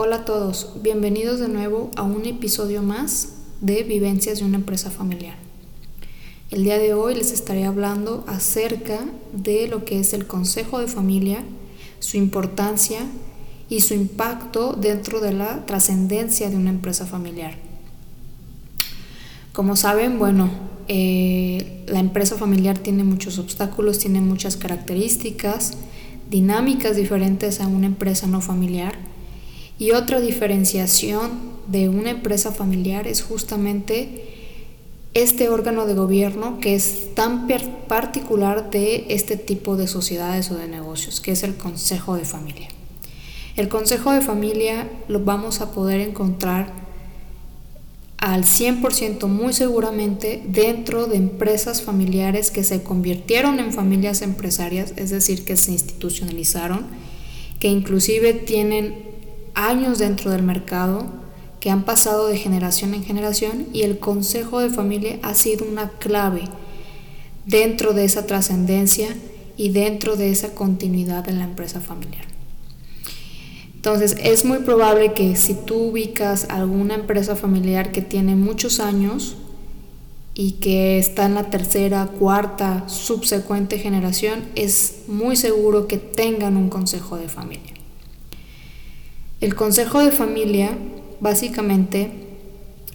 Hola a todos, bienvenidos de nuevo a un episodio más de Vivencias de una empresa familiar. El día de hoy les estaré hablando acerca de lo que es el consejo de familia, su importancia y su impacto dentro de la trascendencia de una empresa familiar. Como saben, bueno, eh, la empresa familiar tiene muchos obstáculos, tiene muchas características, dinámicas diferentes a una empresa no familiar y otra diferenciación de una empresa familiar es justamente este órgano de gobierno que es tan particular de este tipo de sociedades o de negocios, que es el Consejo de Familia. El Consejo de Familia lo vamos a poder encontrar al 100% muy seguramente dentro de empresas familiares que se convirtieron en familias empresarias, es decir, que se institucionalizaron, que inclusive tienen años dentro del mercado que han pasado de generación en generación y el consejo de familia ha sido una clave dentro de esa trascendencia y dentro de esa continuidad en la empresa familiar. Entonces es muy probable que si tú ubicas alguna empresa familiar que tiene muchos años y que está en la tercera, cuarta, subsecuente generación, es muy seguro que tengan un consejo de familia. El Consejo de Familia básicamente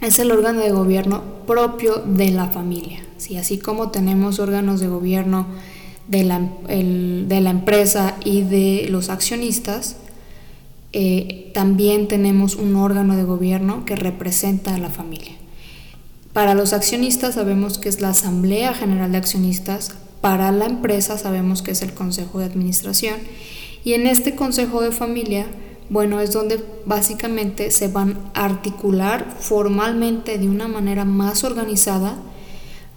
es el órgano de gobierno propio de la familia. ¿sí? Así como tenemos órganos de gobierno de la, de la empresa y de los accionistas, eh, también tenemos un órgano de gobierno que representa a la familia. Para los accionistas sabemos que es la Asamblea General de Accionistas, para la empresa sabemos que es el Consejo de Administración y en este Consejo de Familia bueno, es donde básicamente se van a articular formalmente de una manera más organizada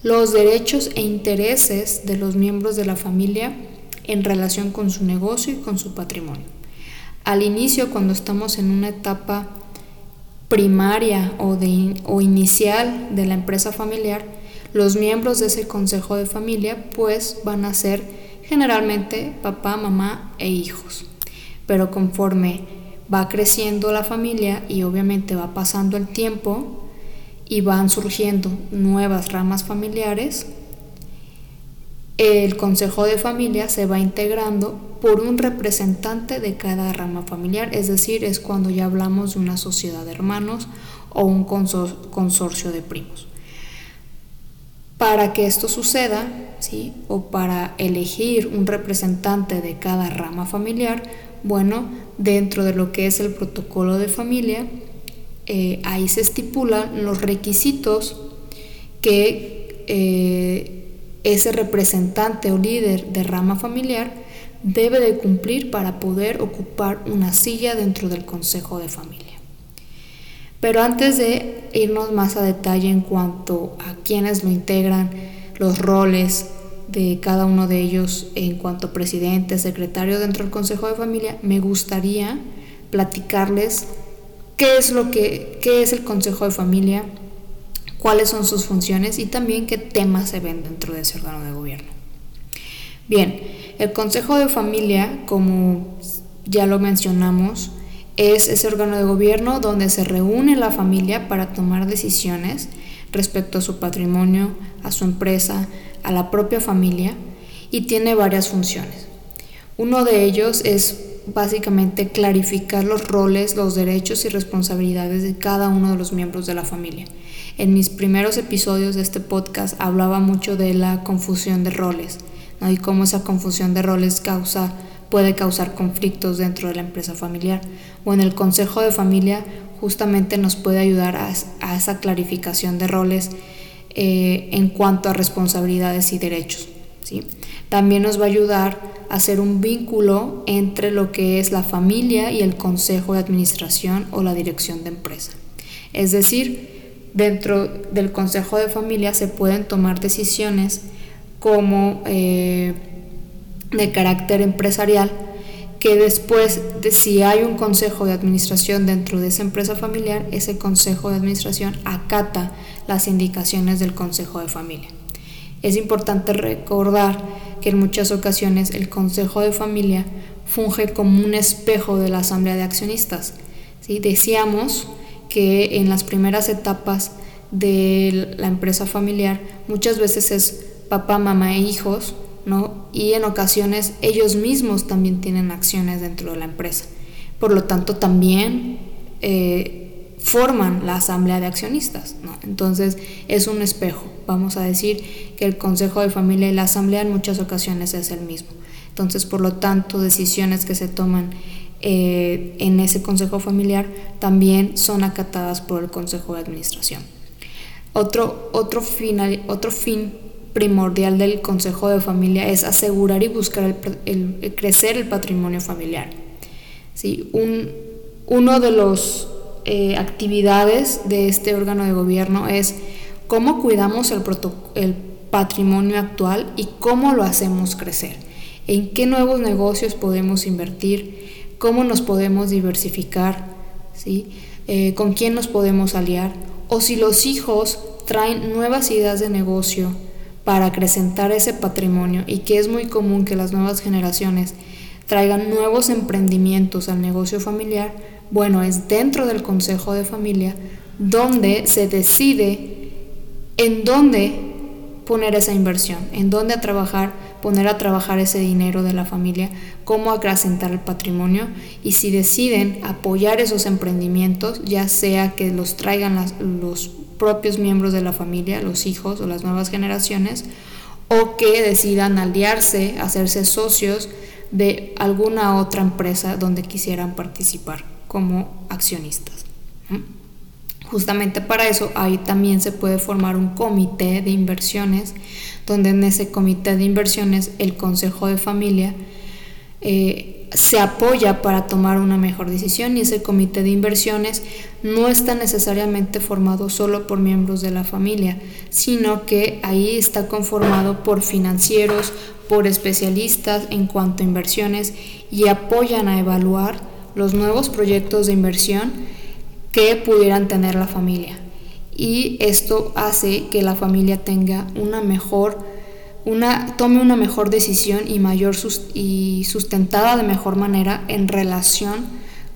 los derechos e intereses de los miembros de la familia en relación con su negocio y con su patrimonio. Al inicio, cuando estamos en una etapa primaria o, de, o inicial de la empresa familiar, los miembros de ese consejo de familia pues van a ser generalmente papá, mamá e hijos. Pero conforme va creciendo la familia y obviamente va pasando el tiempo y van surgiendo nuevas ramas familiares, el consejo de familia se va integrando por un representante de cada rama familiar, es decir, es cuando ya hablamos de una sociedad de hermanos o un consorcio de primos. Para que esto suceda, ¿sí? o para elegir un representante de cada rama familiar, bueno, dentro de lo que es el protocolo de familia, eh, ahí se estipulan los requisitos que eh, ese representante o líder de rama familiar debe de cumplir para poder ocupar una silla dentro del consejo de familia. Pero antes de irnos más a detalle en cuanto a quienes lo integran, los roles, de cada uno de ellos en cuanto presidente, secretario dentro del Consejo de Familia, me gustaría platicarles qué es lo que qué es el Consejo de Familia, cuáles son sus funciones y también qué temas se ven dentro de ese órgano de gobierno. Bien, el Consejo de Familia, como ya lo mencionamos, es ese órgano de gobierno donde se reúne la familia para tomar decisiones respecto a su patrimonio, a su empresa, a la propia familia y tiene varias funciones. Uno de ellos es básicamente clarificar los roles, los derechos y responsabilidades de cada uno de los miembros de la familia. En mis primeros episodios de este podcast hablaba mucho de la confusión de roles y cómo esa confusión de roles causa, puede causar conflictos dentro de la empresa familiar. O en el consejo de familia justamente nos puede ayudar a esa clarificación de roles eh, en cuanto a responsabilidades y derechos. ¿sí? También nos va a ayudar a hacer un vínculo entre lo que es la familia y el consejo de administración o la dirección de empresa. Es decir, dentro del consejo de familia se pueden tomar decisiones como eh, de carácter empresarial que después de si hay un consejo de administración dentro de esa empresa familiar, ese consejo de administración acata las indicaciones del Consejo de Familia. Es importante recordar que en muchas ocasiones el Consejo de Familia funge como un espejo de la Asamblea de Accionistas. ¿sí? Decíamos que en las primeras etapas de la empresa familiar muchas veces es papá, mamá e hijos, ¿no? Y en ocasiones ellos mismos también tienen acciones dentro de la empresa. Por lo tanto, también eh, forman la asamblea de accionistas. Entonces, es un espejo. Vamos a decir que el consejo de familia y la asamblea en muchas ocasiones es el mismo. Entonces, por lo tanto, decisiones que se toman eh, en ese consejo familiar también son acatadas por el consejo de administración. Otro, otro, final, otro fin primordial del consejo de familia es asegurar y buscar el, crecer el patrimonio familiar. ¿Sí? Un, uno de las eh, actividades de este órgano de gobierno es cómo cuidamos el, el patrimonio actual y cómo lo hacemos crecer, en qué nuevos negocios podemos invertir, cómo nos podemos diversificar, ¿sí? Eh, con quién nos podemos aliar, o si los hijos traen nuevas ideas de negocio para acrecentar ese patrimonio y que es muy común que las nuevas generaciones traigan nuevos emprendimientos al negocio familiar, bueno, es dentro del consejo de familia donde se decide en dónde poner esa inversión, en dónde trabajar, poner a trabajar ese dinero de la familia, cómo acrecentar el patrimonio y si deciden apoyar esos emprendimientos, ya sea que los traigan los propios miembros de la familia, los hijos o las nuevas generaciones, o que decidan aliarse, hacerse socios de alguna otra empresa donde quisieran participar como accionistas. Justamente para eso ahí también se puede formar un comité de inversiones, donde en ese comité de inversiones el consejo de familia eh, se apoya para tomar una mejor decisión. Y ese comité de inversiones no está necesariamente formado solo por miembros de la familia, sino que ahí está conformado por financieros, por especialistas en cuanto a inversiones y apoyan a evaluar los nuevos proyectos de inversión que pudieran tener la familia. Y esto hace que la familia tenga una mejor una, tome una mejor decisión y mayor y sustentada de mejor manera en relación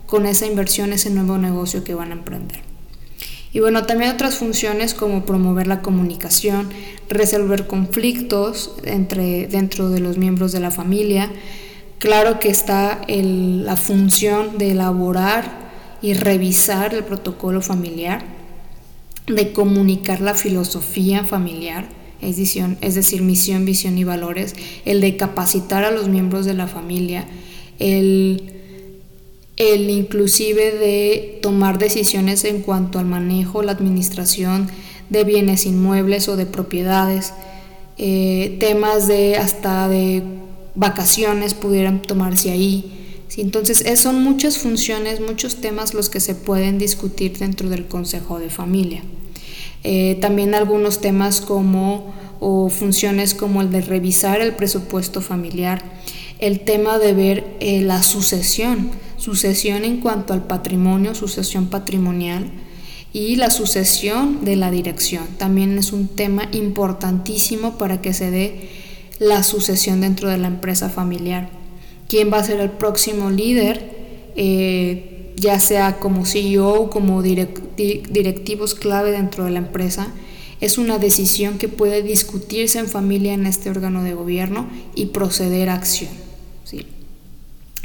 con esa inversión, ese nuevo negocio que van a emprender. Y bueno, también otras funciones como promover la comunicación, resolver conflictos entre, dentro de los miembros de la familia. Claro que está la función de elaborar y revisar el protocolo familiar, de comunicar la filosofía familiar, es, es decir, misión, visión y valores, el de capacitar a los miembros de la familia, el, el inclusive de tomar decisiones en cuanto al manejo, la administración de bienes inmuebles o de propiedades, eh, temas de hasta de vacaciones pudieran tomarse ahí. Entonces, son muchas funciones, muchos temas los que se pueden discutir dentro del Consejo de Familia. Eh, también algunos temas como o funciones como el de revisar el presupuesto familiar, el tema de ver eh, la sucesión, sucesión en cuanto al patrimonio, sucesión patrimonial y la sucesión de la dirección. También es un tema importantísimo para que se dé la sucesión dentro de la empresa familiar. ¿Quién va a ser el próximo líder? Eh, ya sea como CEO o como directivos clave dentro de la empresa, es una decisión que puede discutirse en familia en este órgano de gobierno y proceder a acción. ¿sí?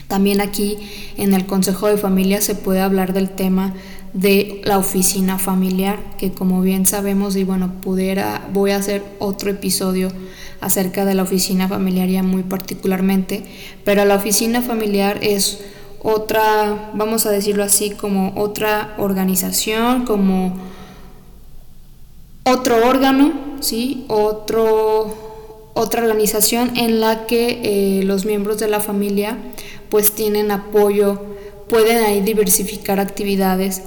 También aquí en el Consejo de Familia se puede hablar del tema de la oficina familiar, que como bien sabemos, y bueno, pudiera, voy a hacer otro episodio acerca de la oficina familiar ya muy particularmente, pero la oficina familiar es otra, vamos a decirlo así, como otra organización, como otro órgano, ¿sí? Otro, otra organización en la que eh, los miembros de la familia pues tienen apoyo, pueden ahí diversificar actividades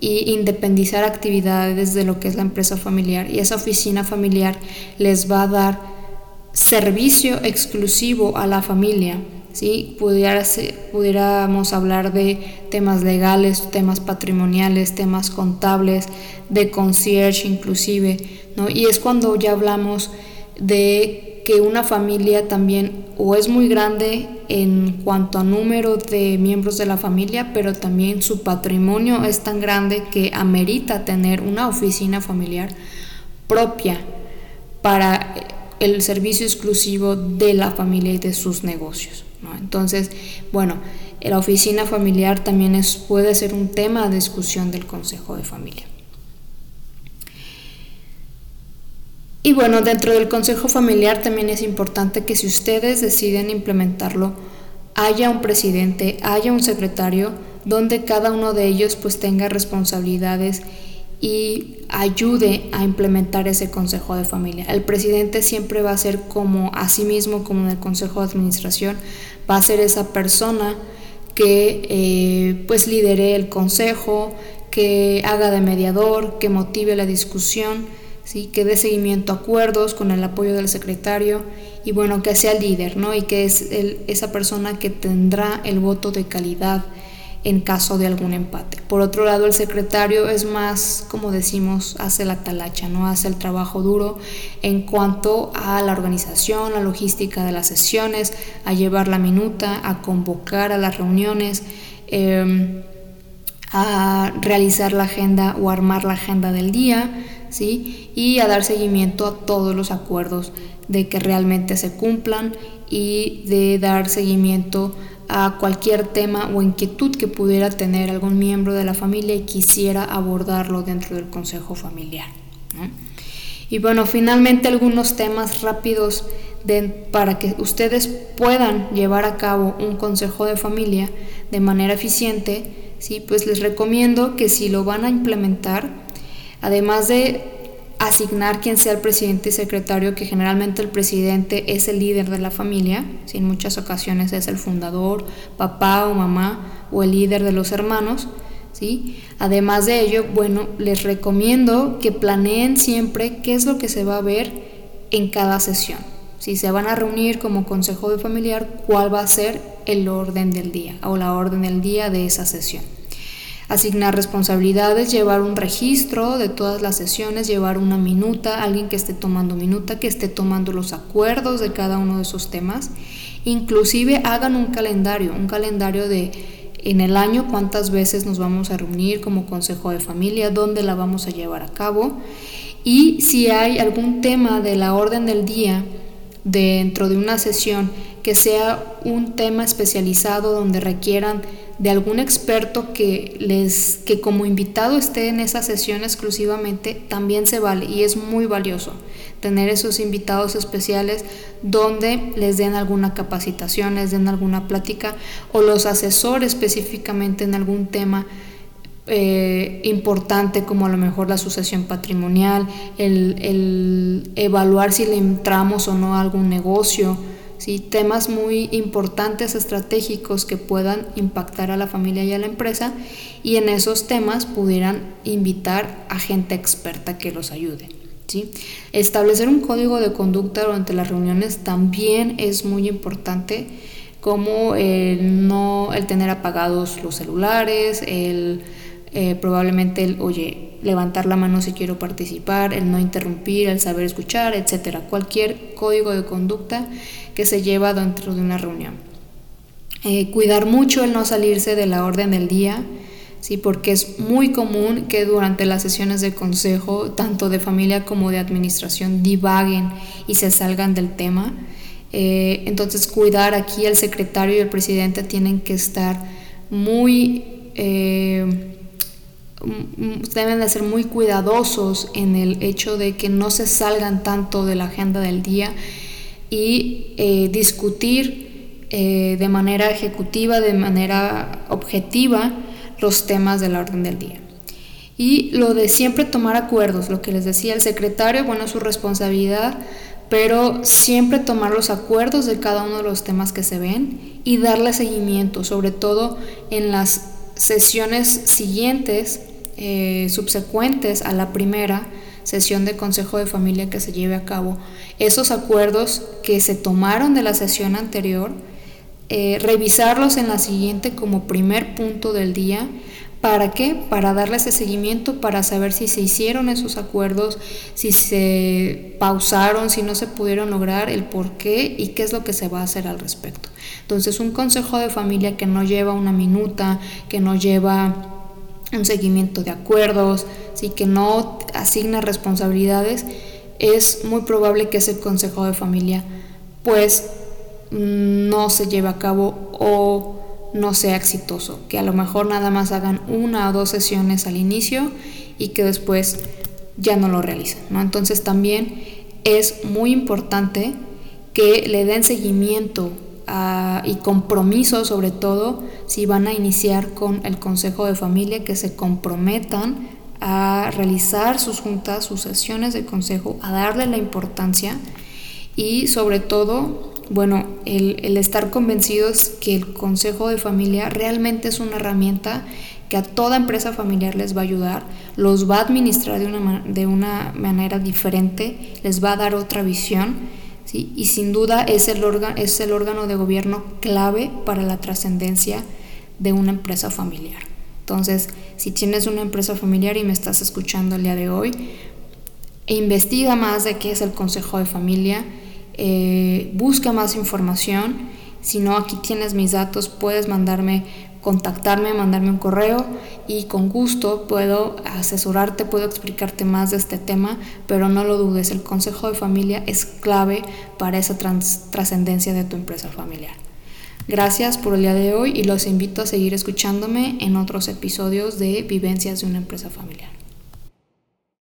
e independizar actividades de lo que es la empresa familiar y esa oficina familiar les va a dar servicio exclusivo a la familia ¿sí? Pudiéramos hablar de temas legales, temas patrimoniales, temas contables, de concierge inclusive, ¿no? Y es cuando ya hablamos de que una familia también o es muy grande en cuanto a número de miembros de la familia, pero también su patrimonio es tan grande que amerita tener una oficina familiar propia para el servicio exclusivo de la familia y de sus negocios. Entonces, bueno, la oficina familiar también es, puede ser un tema de discusión del Consejo de Familia. Y bueno, dentro del Consejo Familiar también es importante que si ustedes deciden implementarlo, haya un presidente, haya un secretario, donde cada uno de ellos pues tenga responsabilidades y ayude a implementar ese consejo de familia. El presidente siempre va a ser como a sí mismo, como en el consejo de administración, va a ser esa persona que eh, pues lidere el consejo, que haga de mediador, que motive la discusión, ¿sí? que dé seguimiento a acuerdos con el apoyo del secretario y bueno, que sea líder, ¿no? Y que es esa persona que tendrá el voto de calidad en caso de algún empate. Por otro lado, el secretario es más, como decimos, hace la talacha, ¿no? Hace el trabajo duro en cuanto a la organización, la logística de las sesiones, a llevar la minuta, a convocar a las reuniones, em, a realizar la agenda o armar la agenda del día, ¿sí? Y a dar seguimiento a todos los acuerdos de que realmente se cumplan y de dar seguimiento a cualquier tema o inquietud que pudiera tener algún miembro de la familia y quisiera abordarlo dentro del consejo familiar. Y bueno, finalmente algunos temas rápidos para que ustedes puedan llevar a cabo un consejo de familia de manera eficiente, ¿sí? pues les recomiendo que si lo van a implementar, además de asignar quien sea el presidente y secretario, que generalmente el presidente es el líder de la familia, si en muchas ocasiones es el fundador, papá o mamá o el líder de los hermanos. ¿sí? Además de ello, bueno, les recomiendo que planeen siempre qué es lo que se va a ver en cada sesión. Si se van a reunir como consejo de familiar, cuál va a ser el orden del día o la orden del día de esa sesión asignar responsabilidades, llevar un registro de todas las sesiones, llevar una minuta, alguien que esté tomando minuta, que esté tomando los acuerdos de cada uno de esos temas. Inclusive hagan un calendario, un calendario de en el año cuántas veces nos vamos a reunir como consejo de familia, dónde la vamos a llevar a cabo y si hay algún tema de la orden del día dentro de una sesión que sea un tema especializado donde requieran de algún experto que les que como invitado esté en esa sesión exclusivamente también se vale y es muy valioso tener esos invitados especiales donde les den alguna capacitación, les den alguna plática o los asesores específicamente en algún tema eh, importante como a lo mejor la sucesión patrimonial, el, el evaluar si le entramos o no a algún negocio, ¿sí? temas muy importantes, estratégicos que puedan impactar a la familia y a la empresa y en esos temas pudieran invitar a gente experta que los ayude. ¿sí? Establecer un código de conducta durante las reuniones también es muy importante como el no el tener apagados los celulares, el eh, probablemente el, oye, levantar la mano si quiero participar, el no interrumpir, el saber escuchar, etcétera. Cualquier código de conducta que se lleva dentro de una reunión. Eh, cuidar mucho el no salirse de la orden del día, ¿sí? porque es muy común que durante las sesiones de consejo, tanto de familia como de administración, divaguen y se salgan del tema. Eh, entonces, cuidar aquí el secretario y el presidente tienen que estar muy... Eh, deben de ser muy cuidadosos en el hecho de que no se salgan tanto de la agenda del día y eh, discutir eh, de manera ejecutiva, de manera objetiva, los temas de la orden del día. Y lo de siempre tomar acuerdos, lo que les decía el secretario, bueno, es su responsabilidad, pero siempre tomar los acuerdos de cada uno de los temas que se ven y darle seguimiento, sobre todo en las sesiones siguientes, eh, subsecuentes a la primera, sesión de consejo de familia que se lleve a cabo, esos acuerdos que se tomaron de la sesión anterior, eh, revisarlos en la siguiente como primer punto del día. ¿Para qué? Para darle ese seguimiento, para saber si se hicieron esos acuerdos, si se pausaron, si no se pudieron lograr, el por qué y qué es lo que se va a hacer al respecto. Entonces, un consejo de familia que no lleva una minuta, que no lleva un seguimiento de acuerdos, ¿sí? que no asigna responsabilidades, es muy probable que ese consejo de familia pues no se lleve a cabo o no sea exitoso, que a lo mejor nada más hagan una o dos sesiones al inicio y que después ya no lo realicen. ¿no? Entonces también es muy importante que le den seguimiento y compromiso sobre todo si van a iniciar con el consejo de familia, que se comprometan a realizar sus juntas, sus sesiones de consejo, a darle la importancia y sobre todo, bueno, el, el estar convencidos que el consejo de familia realmente es una herramienta que a toda empresa familiar les va a ayudar, los va a administrar de una, de una manera diferente, les va a dar otra visión y sin duda es el, órgano, es el órgano de gobierno clave para la trascendencia de una empresa familiar. Entonces, si tienes una empresa familiar y me estás escuchando el día de hoy, investiga más de qué es el Consejo de Familia, eh, busca más información. Si no, aquí tienes mis datos, puedes mandarme contactarme, mandarme un correo y con gusto puedo asesorarte, puedo explicarte más de este tema, pero no lo dudes, el consejo de familia es clave para esa trascendencia de tu empresa familiar. Gracias por el día de hoy y los invito a seguir escuchándome en otros episodios de Vivencias de una empresa familiar.